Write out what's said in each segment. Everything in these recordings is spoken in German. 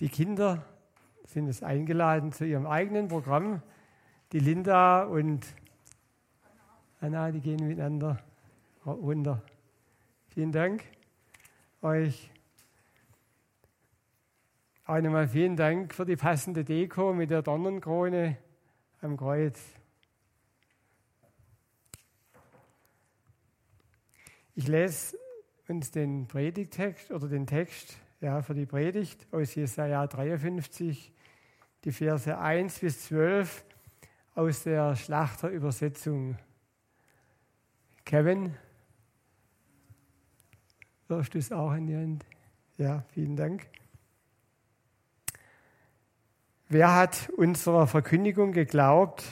Die Kinder sind es eingeladen zu ihrem eigenen Programm. Die Linda und Anna, die gehen miteinander runter. Vielen Dank euch. Auch nochmal vielen Dank für die passende Deko mit der Dornenkrone am Kreuz. Ich lese uns den Predigtext oder den Text ja, für die Predigt aus Jesaja 53, die Verse 1 bis 12 aus der Schlachterübersetzung. Kevin, wirfst du es auch in die Hand? Ja, vielen Dank. Wer hat unserer Verkündigung geglaubt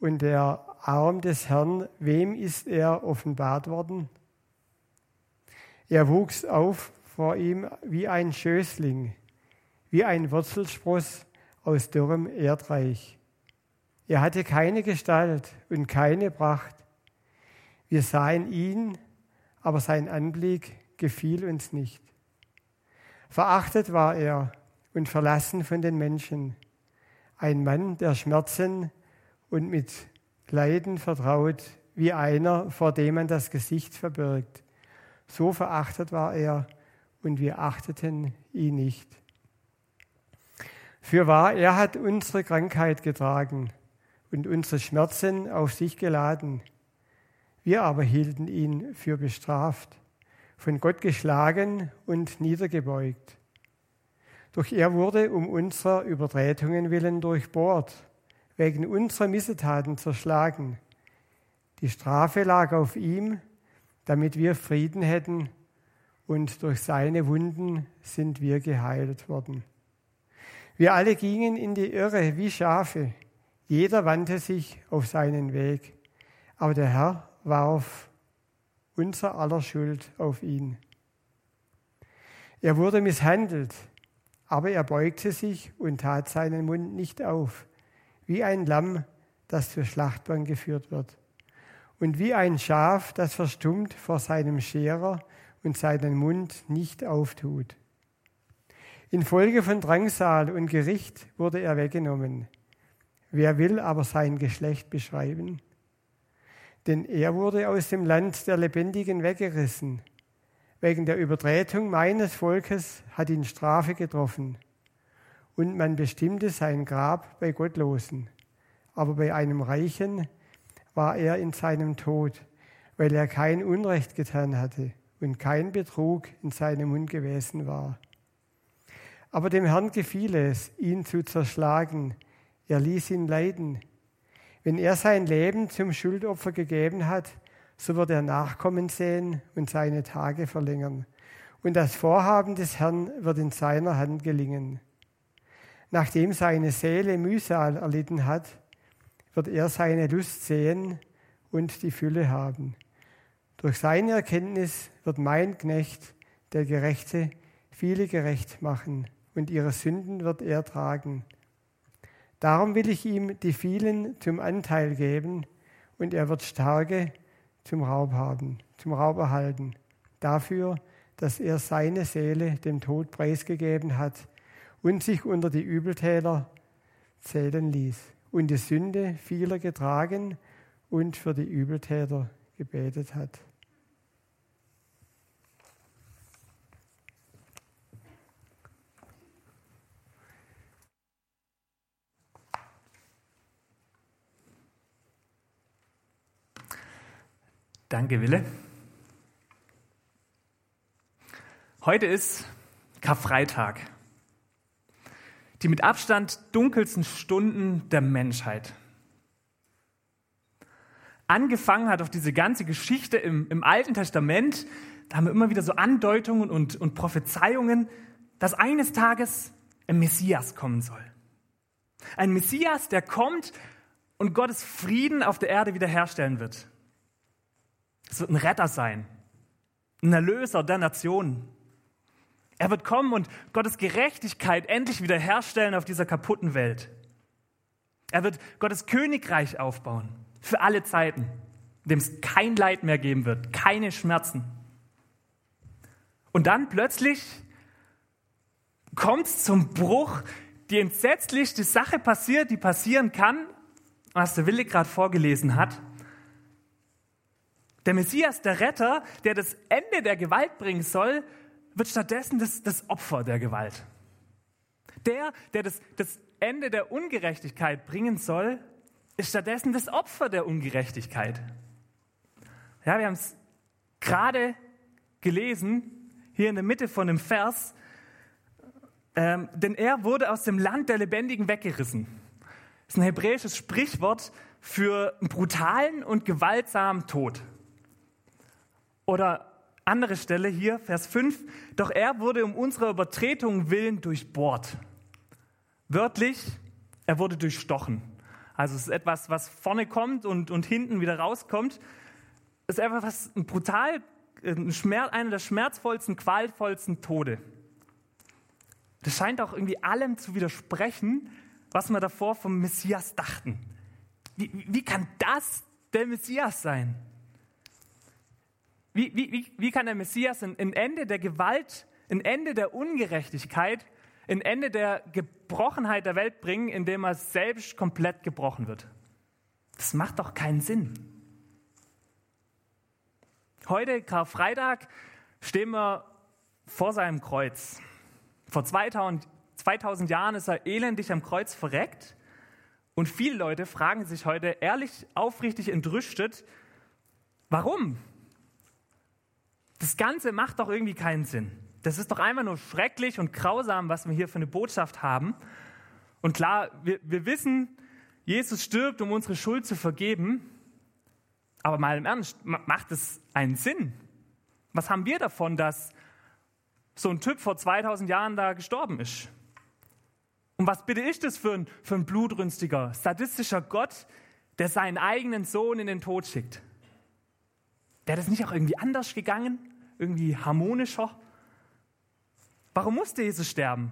und der Arm des Herrn, wem ist er offenbart worden? Er wuchs auf vor ihm wie ein Schößling, wie ein Wurzelspross aus dürrem Erdreich. Er hatte keine Gestalt und keine Pracht. Wir sahen ihn, aber sein Anblick gefiel uns nicht. Verachtet war er und verlassen von den Menschen, ein Mann der Schmerzen und mit Leiden vertraut, wie einer, vor dem man das Gesicht verbirgt. So verachtet war er und wir achteten ihn nicht. Fürwahr, er hat unsere Krankheit getragen und unsere Schmerzen auf sich geladen. Wir aber hielten ihn für bestraft, von Gott geschlagen und niedergebeugt. Doch er wurde um unserer Übertretungen willen durchbohrt, wegen unserer Missetaten zerschlagen. Die Strafe lag auf ihm, damit wir Frieden hätten, und durch seine Wunden sind wir geheilt worden. Wir alle gingen in die Irre wie Schafe. Jeder wandte sich auf seinen Weg. Aber der Herr warf unser aller Schuld auf ihn. Er wurde misshandelt, aber er beugte sich und tat seinen Mund nicht auf, wie ein Lamm, das zur Schlachtbahn geführt wird, und wie ein Schaf, das verstummt vor seinem Scherer und seinen Mund nicht auftut. Infolge von Drangsal und Gericht wurde er weggenommen. Wer will aber sein Geschlecht beschreiben? Denn er wurde aus dem Land der Lebendigen weggerissen. Wegen der Übertretung meines Volkes hat ihn Strafe getroffen. Und man bestimmte sein Grab bei Gottlosen. Aber bei einem Reichen war er in seinem Tod, weil er kein Unrecht getan hatte und kein Betrug in seinem Mund gewesen war. Aber dem Herrn gefiel es, ihn zu zerschlagen. Er ließ ihn leiden. Wenn er sein Leben zum Schuldopfer gegeben hat, so wird er Nachkommen sehen und seine Tage verlängern. Und das Vorhaben des Herrn wird in seiner Hand gelingen. Nachdem seine Seele Mühsal erlitten hat, wird er seine Lust sehen und die Fülle haben. Durch seine Erkenntnis wird mein Knecht, der Gerechte, viele gerecht machen und ihre Sünden wird er tragen. Darum will ich ihm die vielen zum Anteil geben und er wird Starke zum Raub haben, zum Raub erhalten. Dafür, dass er seine Seele dem Tod preisgegeben hat und sich unter die Übeltäter zählen ließ und die Sünde vieler getragen und für die Übeltäter gebetet hat. Danke, Wille. Heute ist Karfreitag. Die mit Abstand dunkelsten Stunden der Menschheit. Angefangen hat auch diese ganze Geschichte im, im Alten Testament. Da haben wir immer wieder so Andeutungen und, und Prophezeiungen, dass eines Tages ein Messias kommen soll. Ein Messias, der kommt und Gottes Frieden auf der Erde wiederherstellen wird. Es wird ein Retter sein, ein Erlöser der Nationen. Er wird kommen und Gottes Gerechtigkeit endlich wiederherstellen auf dieser kaputten Welt. Er wird Gottes Königreich aufbauen für alle Zeiten, in dem es kein Leid mehr geben wird, keine Schmerzen. Und dann plötzlich kommt es zum Bruch, die entsetzlichste Sache passiert, die passieren kann, was der Wille gerade vorgelesen hat. Der Messias, der Retter, der das Ende der Gewalt bringen soll, wird stattdessen das, das Opfer der Gewalt. Der, der das, das Ende der Ungerechtigkeit bringen soll, ist stattdessen das Opfer der Ungerechtigkeit. Ja, wir haben es gerade gelesen, hier in der Mitte von dem Vers, ähm, denn er wurde aus dem Land der Lebendigen weggerissen. Das ist ein hebräisches Sprichwort für einen brutalen und gewaltsamen Tod. Oder andere Stelle hier, Vers 5, doch er wurde um unserer Übertretung willen durchbohrt. Wörtlich, er wurde durchstochen. Also es ist etwas, was vorne kommt und, und hinten wieder rauskommt. Es ist einfach was, brutal, ein Schmerz, einer der schmerzvollsten, qualvollsten Tode. Das scheint auch irgendwie allem zu widersprechen, was wir davor vom Messias dachten. Wie, wie kann das der Messias sein? Wie, wie, wie kann der Messias ein, ein Ende der Gewalt, ein Ende der Ungerechtigkeit, ein Ende der Gebrochenheit der Welt bringen, indem er selbst komplett gebrochen wird? Das macht doch keinen Sinn. Heute, Karfreitag, stehen wir vor seinem Kreuz. Vor 2000, 2000 Jahren ist er elendig am Kreuz verreckt. Und viele Leute fragen sich heute ehrlich, aufrichtig entrüstet, warum? Das Ganze macht doch irgendwie keinen Sinn. Das ist doch einfach nur schrecklich und grausam, was wir hier für eine Botschaft haben. Und klar, wir, wir wissen, Jesus stirbt, um unsere Schuld zu vergeben. Aber mal im Ernst, macht es einen Sinn? Was haben wir davon, dass so ein Typ vor 2000 Jahren da gestorben ist? Und was bitte ist das für ein, für ein blutrünstiger, sadistischer Gott, der seinen eigenen Sohn in den Tod schickt? Wäre das nicht auch irgendwie anders gegangen? Irgendwie harmonischer? Warum musste Jesus sterben?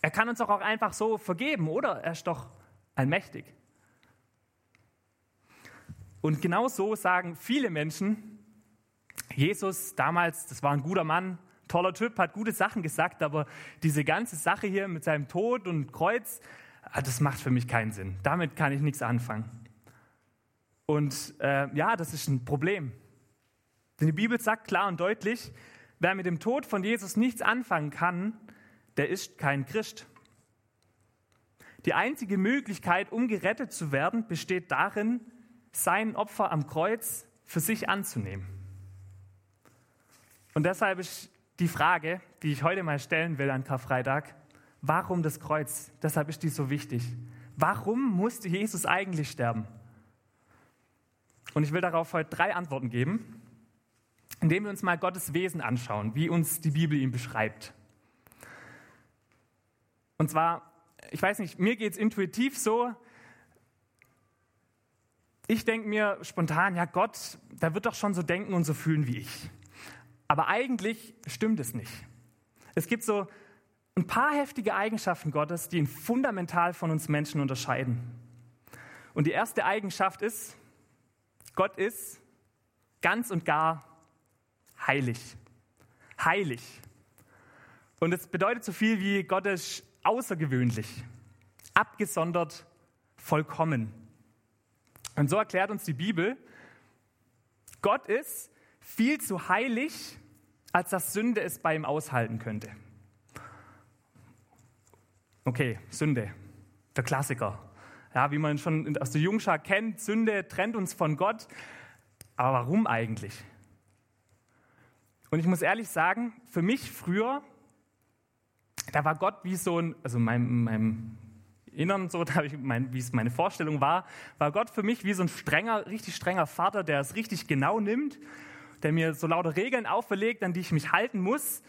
Er kann uns doch auch einfach so vergeben, oder? Er ist doch allmächtig. Und genau so sagen viele Menschen, Jesus damals, das war ein guter Mann, toller Typ, hat gute Sachen gesagt, aber diese ganze Sache hier mit seinem Tod und Kreuz, ah, das macht für mich keinen Sinn. Damit kann ich nichts anfangen. Und äh, ja, das ist ein Problem. Denn die Bibel sagt klar und deutlich, wer mit dem Tod von Jesus nichts anfangen kann, der ist kein Christ. Die einzige Möglichkeit, um gerettet zu werden, besteht darin, sein Opfer am Kreuz für sich anzunehmen. Und deshalb ist die Frage, die ich heute mal stellen will an Karfreitag, warum das Kreuz? Deshalb ist die so wichtig. Warum musste Jesus eigentlich sterben? Und ich will darauf heute drei Antworten geben indem wir uns mal Gottes Wesen anschauen, wie uns die Bibel ihn beschreibt. Und zwar, ich weiß nicht, mir geht es intuitiv so, ich denke mir spontan, ja Gott, der wird doch schon so denken und so fühlen wie ich. Aber eigentlich stimmt es nicht. Es gibt so ein paar heftige Eigenschaften Gottes, die ihn fundamental von uns Menschen unterscheiden. Und die erste Eigenschaft ist, Gott ist ganz und gar heilig. Heilig. Und es bedeutet so viel wie Gott ist außergewöhnlich, abgesondert, vollkommen. Und so erklärt uns die Bibel, Gott ist viel zu heilig, als dass Sünde es bei ihm aushalten könnte. Okay, Sünde, der Klassiker. Ja, wie man schon aus der Jungschar kennt, Sünde trennt uns von Gott. Aber warum eigentlich? Und ich muss ehrlich sagen, für mich früher, da war Gott wie so ein, also mein, meinem Innern so, mein, wie es meine Vorstellung war, war Gott für mich wie so ein strenger, richtig strenger Vater, der es richtig genau nimmt, der mir so lauter Regeln auferlegt, an die ich mich halten muss.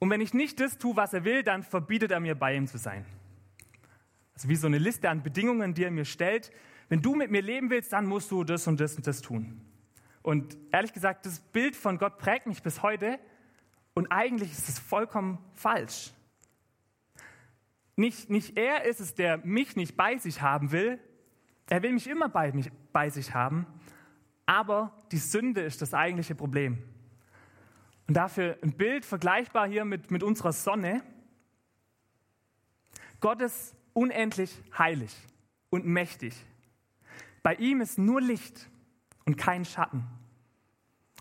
Und wenn ich nicht das tue, was er will, dann verbietet er mir, bei ihm zu sein. Also wie so eine Liste an Bedingungen, die er mir stellt. Wenn du mit mir leben willst, dann musst du das und das und das tun. Und ehrlich gesagt, das Bild von Gott prägt mich bis heute und eigentlich ist es vollkommen falsch. Nicht, nicht er ist es, der mich nicht bei sich haben will. Er will mich immer bei, mich, bei sich haben. Aber die Sünde ist das eigentliche Problem. Und dafür ein Bild vergleichbar hier mit, mit unserer Sonne. Gott ist unendlich heilig und mächtig. Bei ihm ist nur Licht und kein Schatten.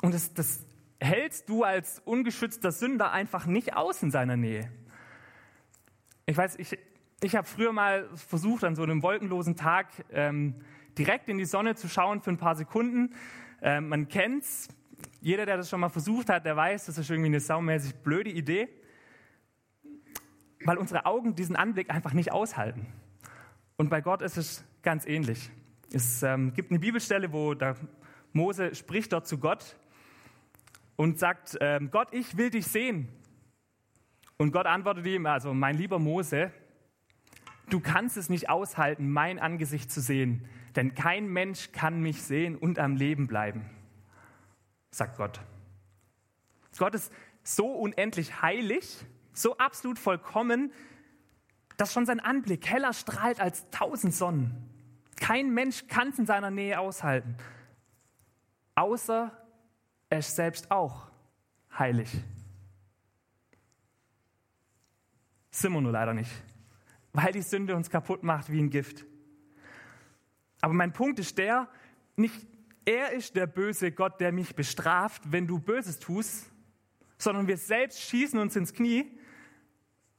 Und das, das hältst du als ungeschützter Sünder einfach nicht aus in seiner Nähe. Ich weiß, ich, ich habe früher mal versucht, an so einem wolkenlosen Tag ähm, direkt in die Sonne zu schauen für ein paar Sekunden. Ähm, man kennt's. Jeder, der das schon mal versucht hat, der weiß, das ist irgendwie eine saumäßig blöde Idee, weil unsere Augen diesen Anblick einfach nicht aushalten. Und bei Gott ist es ganz ähnlich. Es ähm, gibt eine Bibelstelle, wo der Mose spricht dort zu Gott und sagt, ähm, Gott, ich will dich sehen. Und Gott antwortet ihm, also mein lieber Mose, du kannst es nicht aushalten, mein Angesicht zu sehen, denn kein Mensch kann mich sehen und am Leben bleiben, sagt Gott. Gott ist so unendlich heilig, so absolut vollkommen, dass schon sein Anblick heller strahlt als tausend Sonnen. Kein Mensch kann es in seiner Nähe aushalten, außer er ist selbst auch heilig. Sind wir nur leider nicht, weil die Sünde uns kaputt macht wie ein Gift. Aber mein Punkt ist der, nicht er ist der böse Gott, der mich bestraft, wenn du Böses tust, sondern wir selbst schießen uns ins Knie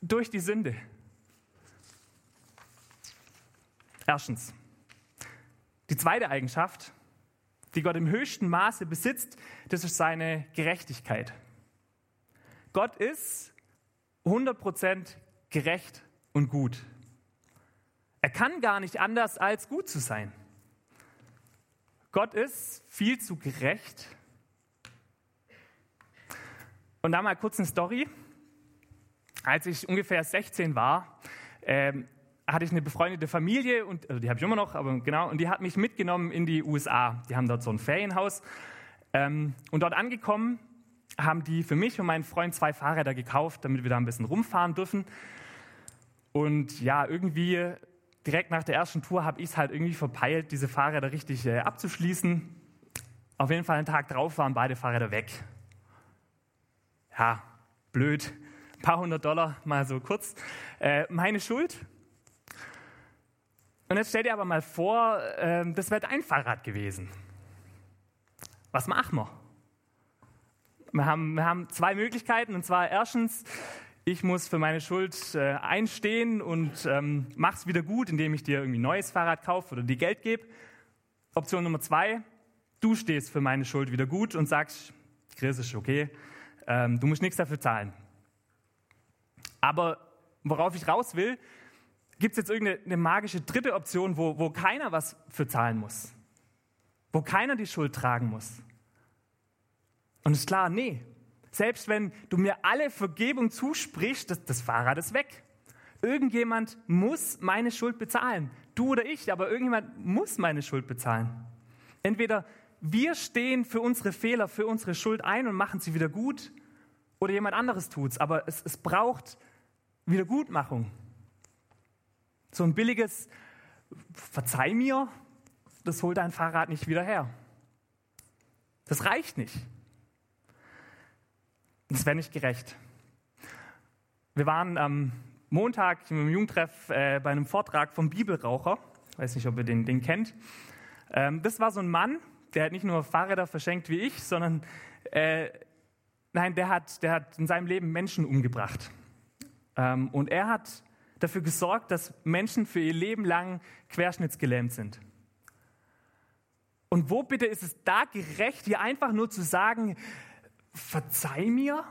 durch die Sünde. Erstens, die zweite Eigenschaft, die Gott im höchsten Maße besitzt, das ist seine Gerechtigkeit. Gott ist 100% gerecht und gut. Er kann gar nicht anders als gut zu sein. Gott ist viel zu gerecht. Und da mal kurz eine Story. Als ich ungefähr 16 war, ähm, hatte ich eine befreundete Familie und also die habe ich immer noch, aber genau, und die hat mich mitgenommen in die USA. Die haben dort so ein Ferienhaus ähm, und dort angekommen haben die für mich und meinen Freund zwei Fahrräder gekauft, damit wir da ein bisschen rumfahren dürfen. Und ja, irgendwie direkt nach der ersten Tour habe ich es halt irgendwie verpeilt, diese Fahrräder richtig äh, abzuschließen. Auf jeden Fall einen Tag drauf waren beide Fahrräder weg. Ja, blöd. Ein paar hundert Dollar mal so kurz. Äh, meine Schuld. Und jetzt stell dir aber mal vor, äh, das wäre dein Fahrrad gewesen. Was machen wir? Wir haben, wir haben zwei Möglichkeiten. Und zwar erstens, ich muss für meine Schuld äh, einstehen und ähm, mach's wieder gut, indem ich dir irgendwie ein neues Fahrrad kaufe oder dir Geld gebe. Option Nummer zwei, du stehst für meine Schuld wieder gut und sagst, Chris ist okay, ähm, du musst nichts dafür zahlen. Aber worauf ich raus will, gibt es jetzt irgendeine magische dritte Option, wo, wo keiner was für zahlen muss? Wo keiner die Schuld tragen muss? Und ist klar, nee. Selbst wenn du mir alle Vergebung zusprichst, das, das Fahrrad ist weg. Irgendjemand muss meine Schuld bezahlen. Du oder ich, aber irgendjemand muss meine Schuld bezahlen. Entweder wir stehen für unsere Fehler, für unsere Schuld ein und machen sie wieder gut, oder jemand anderes tut es. Aber es braucht Wiedergutmachung. So ein billiges Verzeih mir, das holt dein Fahrrad nicht wieder her. Das reicht nicht. Das wäre nicht gerecht. Wir waren am Montag im Jugendtreff äh, bei einem Vortrag vom Bibelraucher. Ich weiß nicht, ob ihr den, den kennt. Ähm, das war so ein Mann, der hat nicht nur Fahrräder verschenkt wie ich, sondern äh, nein, der hat, der hat in seinem Leben Menschen umgebracht. Ähm, und er hat dafür gesorgt, dass Menschen für ihr Leben lang querschnittsgelähmt sind. Und wo bitte ist es da gerecht, hier einfach nur zu sagen, verzeih mir?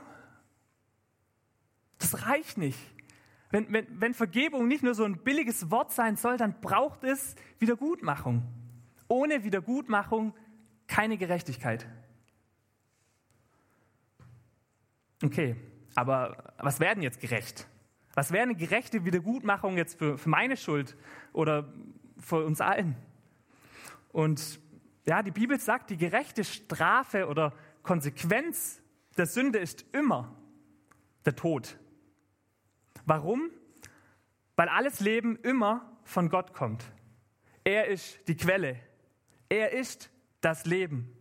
Das reicht nicht. Wenn, wenn, wenn Vergebung nicht nur so ein billiges Wort sein soll, dann braucht es Wiedergutmachung. Ohne Wiedergutmachung keine Gerechtigkeit. Okay, aber was werden jetzt gerecht? Was wäre eine gerechte Wiedergutmachung jetzt für, für meine Schuld oder für uns allen? Und ja, die Bibel sagt, die gerechte Strafe oder Konsequenz der Sünde ist immer der Tod. Warum? Weil alles Leben immer von Gott kommt. Er ist die Quelle. Er ist das Leben.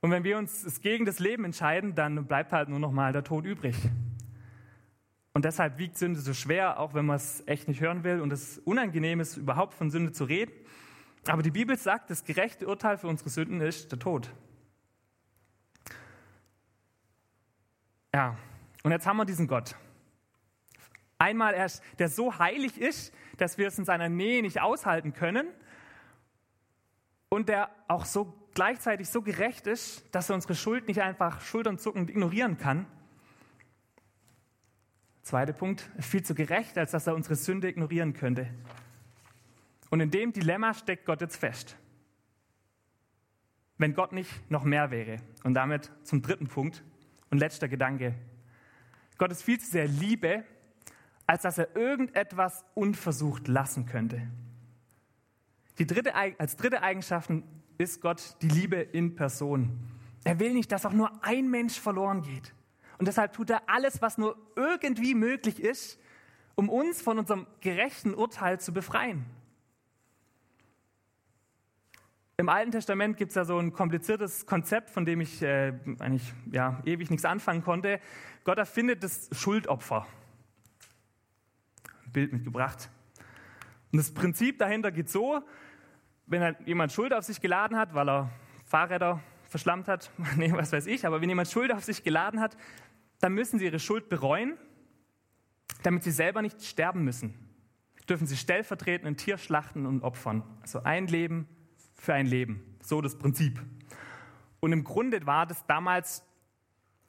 Und wenn wir uns gegen das Leben entscheiden, dann bleibt halt nur noch mal der Tod übrig. Und deshalb wiegt Sünde so schwer, auch wenn man es echt nicht hören will und es unangenehm ist, überhaupt von Sünde zu reden. Aber die Bibel sagt, das gerechte Urteil für unsere Sünden ist der Tod. Ja, und jetzt haben wir diesen Gott. Einmal erst, der so heilig ist, dass wir es in seiner Nähe nicht aushalten können und der auch so gleichzeitig so gerecht ist, dass er unsere Schuld nicht einfach schulternzuckend ignorieren kann. Zweiter Punkt, viel zu gerecht, als dass er unsere Sünde ignorieren könnte. Und in dem Dilemma steckt Gott jetzt fest. Wenn Gott nicht noch mehr wäre. Und damit zum dritten Punkt und letzter Gedanke. Gott ist viel zu sehr Liebe, als dass er irgendetwas unversucht lassen könnte. Die dritte, als dritte Eigenschaft ist Gott die Liebe in Person. Er will nicht, dass auch nur ein Mensch verloren geht. Und deshalb tut er alles, was nur irgendwie möglich ist, um uns von unserem gerechten Urteil zu befreien. Im Alten Testament gibt es ja so ein kompliziertes Konzept, von dem ich äh, eigentlich ja, ewig nichts anfangen konnte. Gott erfindet das Schuldopfer. Bild mitgebracht. Und das Prinzip dahinter geht so, wenn halt jemand Schuld auf sich geladen hat, weil er Fahrräder verschlammt hat, nee, was weiß ich, aber wenn jemand Schuld auf sich geladen hat, dann müssen sie ihre Schuld bereuen, damit sie selber nicht sterben müssen. Dürfen sie stellvertretend ein Tier schlachten und opfern. Also ein Leben für ein Leben. So das Prinzip. Und im Grunde war das damals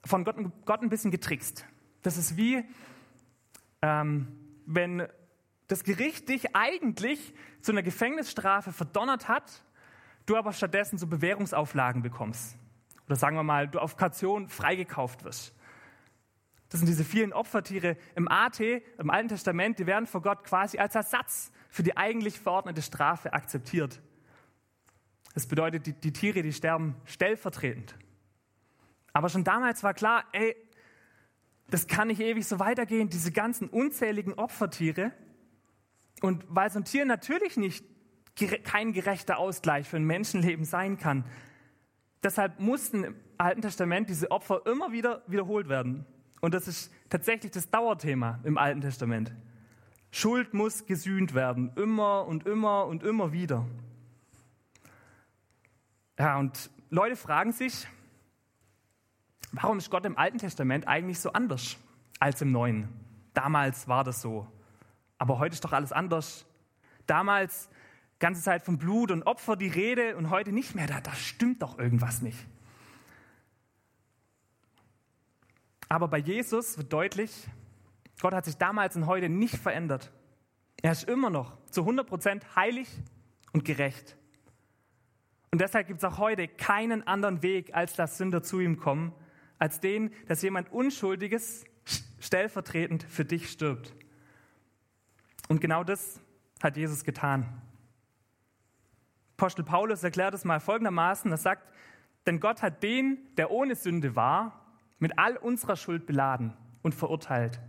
von Gott, Gott ein bisschen getrickst. Das ist wie, ähm, wenn das Gericht dich eigentlich zu einer Gefängnisstrafe verdonnert hat, du aber stattdessen so Bewährungsauflagen bekommst. Oder sagen wir mal, du auf Kaution freigekauft wirst. Das sind diese vielen Opfertiere im AT, im Alten Testament, die werden vor Gott quasi als Ersatz für die eigentlich verordnete Strafe akzeptiert. Das bedeutet, die, die Tiere, die sterben stellvertretend. Aber schon damals war klar, ey, das kann nicht ewig so weitergehen, diese ganzen unzähligen Opfertiere. Und weil so ein Tier natürlich nicht kein gerechter Ausgleich für ein Menschenleben sein kann, deshalb mussten im Alten Testament diese Opfer immer wieder wiederholt werden. Und das ist tatsächlich das Dauerthema im Alten Testament. Schuld muss gesühnt werden, immer und immer und immer wieder. Ja, und Leute fragen sich, warum ist Gott im Alten Testament eigentlich so anders als im Neuen? Damals war das so. Aber heute ist doch alles anders. Damals ganze Zeit von Blut und Opfer die Rede und heute nicht mehr. Da, da stimmt doch irgendwas nicht. Aber bei Jesus wird deutlich, Gott hat sich damals und heute nicht verändert. Er ist immer noch zu 100% heilig und gerecht. Und deshalb gibt es auch heute keinen anderen Weg, als dass Sünder zu ihm kommen, als den, dass jemand Unschuldiges stellvertretend für dich stirbt. Und genau das hat Jesus getan. Apostel Paulus erklärt es mal folgendermaßen, er sagt, denn Gott hat den, der ohne Sünde war, mit all unserer Schuld beladen und verurteilt,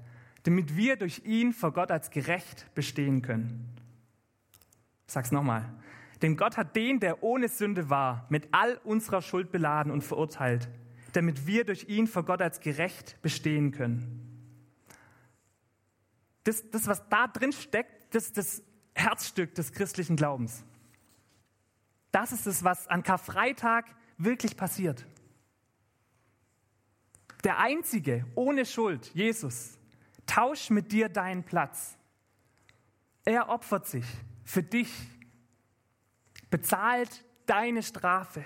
damit wir durch ihn vor Gott als gerecht bestehen können. Ich sag's nochmal. Denn Gott hat den, der ohne Sünde war, mit all unserer Schuld beladen und verurteilt, damit wir durch ihn vor Gott als gerecht bestehen können. Das, das was da drin steckt, das ist das Herzstück des christlichen Glaubens. Das ist es, was an Karfreitag wirklich passiert. Der Einzige ohne Schuld, Jesus, tauscht mit dir deinen Platz. Er opfert sich für dich bezahlt deine Strafe.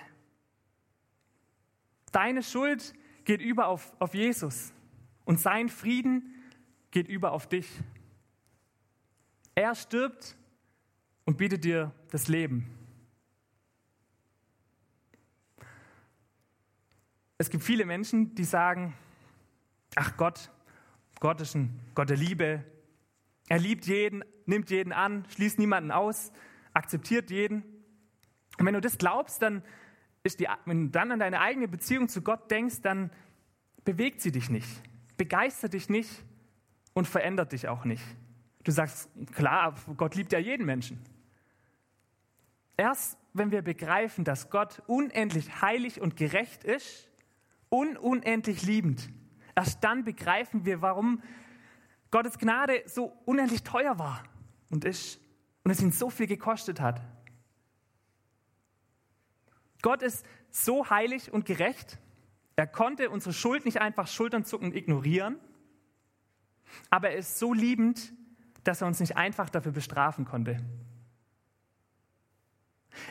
Deine Schuld geht über auf, auf Jesus und sein Frieden geht über auf dich. Er stirbt und bietet dir das Leben. Es gibt viele Menschen, die sagen, ach Gott, Gott ist ein Gott der Liebe. Er liebt jeden, nimmt jeden an, schließt niemanden aus, akzeptiert jeden. Und wenn du das glaubst, dann ist die, wenn du dann an deine eigene Beziehung zu Gott denkst, dann bewegt sie dich nicht, begeistert dich nicht und verändert dich auch nicht. Du sagst, klar, Gott liebt ja jeden Menschen. Erst wenn wir begreifen, dass Gott unendlich heilig und gerecht ist und unendlich liebend, erst dann begreifen wir, warum Gottes Gnade so unendlich teuer war und ist und es ihn so viel gekostet hat. Gott ist so heilig und gerecht, er konnte unsere Schuld nicht einfach schulternzuckend ignorieren, aber er ist so liebend, dass er uns nicht einfach dafür bestrafen konnte.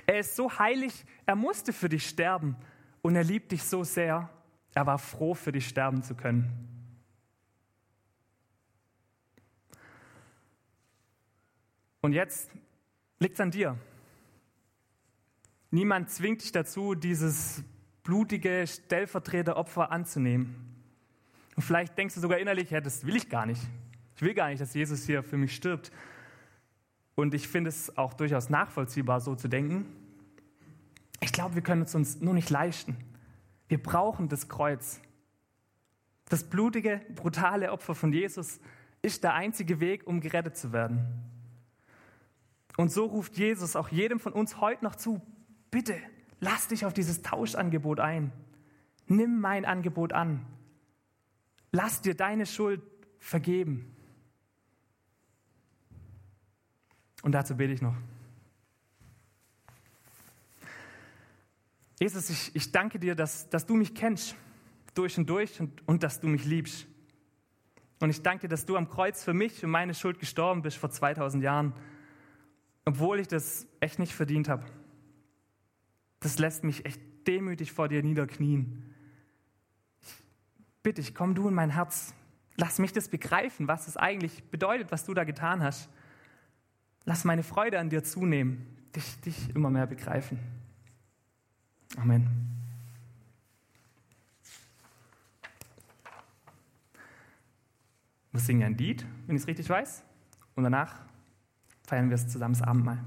Er ist so heilig, er musste für dich sterben und er liebt dich so sehr, er war froh, für dich sterben zu können. Und jetzt liegt es an dir. Niemand zwingt dich dazu, dieses blutige Stellvertreteropfer anzunehmen. Und vielleicht denkst du sogar innerlich, ja, das will ich gar nicht. Ich will gar nicht, dass Jesus hier für mich stirbt. Und ich finde es auch durchaus nachvollziehbar, so zu denken. Ich glaube, wir können es uns nur nicht leisten. Wir brauchen das Kreuz. Das blutige, brutale Opfer von Jesus ist der einzige Weg, um gerettet zu werden. Und so ruft Jesus auch jedem von uns heute noch zu, bitte, lass dich auf dieses Tauschangebot ein. Nimm mein Angebot an. Lass dir deine Schuld vergeben. Und dazu bete ich noch. Jesus, ich, ich danke dir, dass, dass du mich kennst, durch und durch, und, und dass du mich liebst. Und ich danke dir, dass du am Kreuz für mich und meine Schuld gestorben bist vor 2000 Jahren, obwohl ich das echt nicht verdient habe. Das lässt mich echt demütig vor dir niederknien. bitte ich, komm du in mein Herz. Lass mich das begreifen, was es eigentlich bedeutet, was du da getan hast. Lass meine Freude an dir zunehmen, dich, dich immer mehr begreifen. Amen. Wir singen ein Lied, wenn ich es richtig weiß. Und danach feiern wir es zusammen das Abendmahl.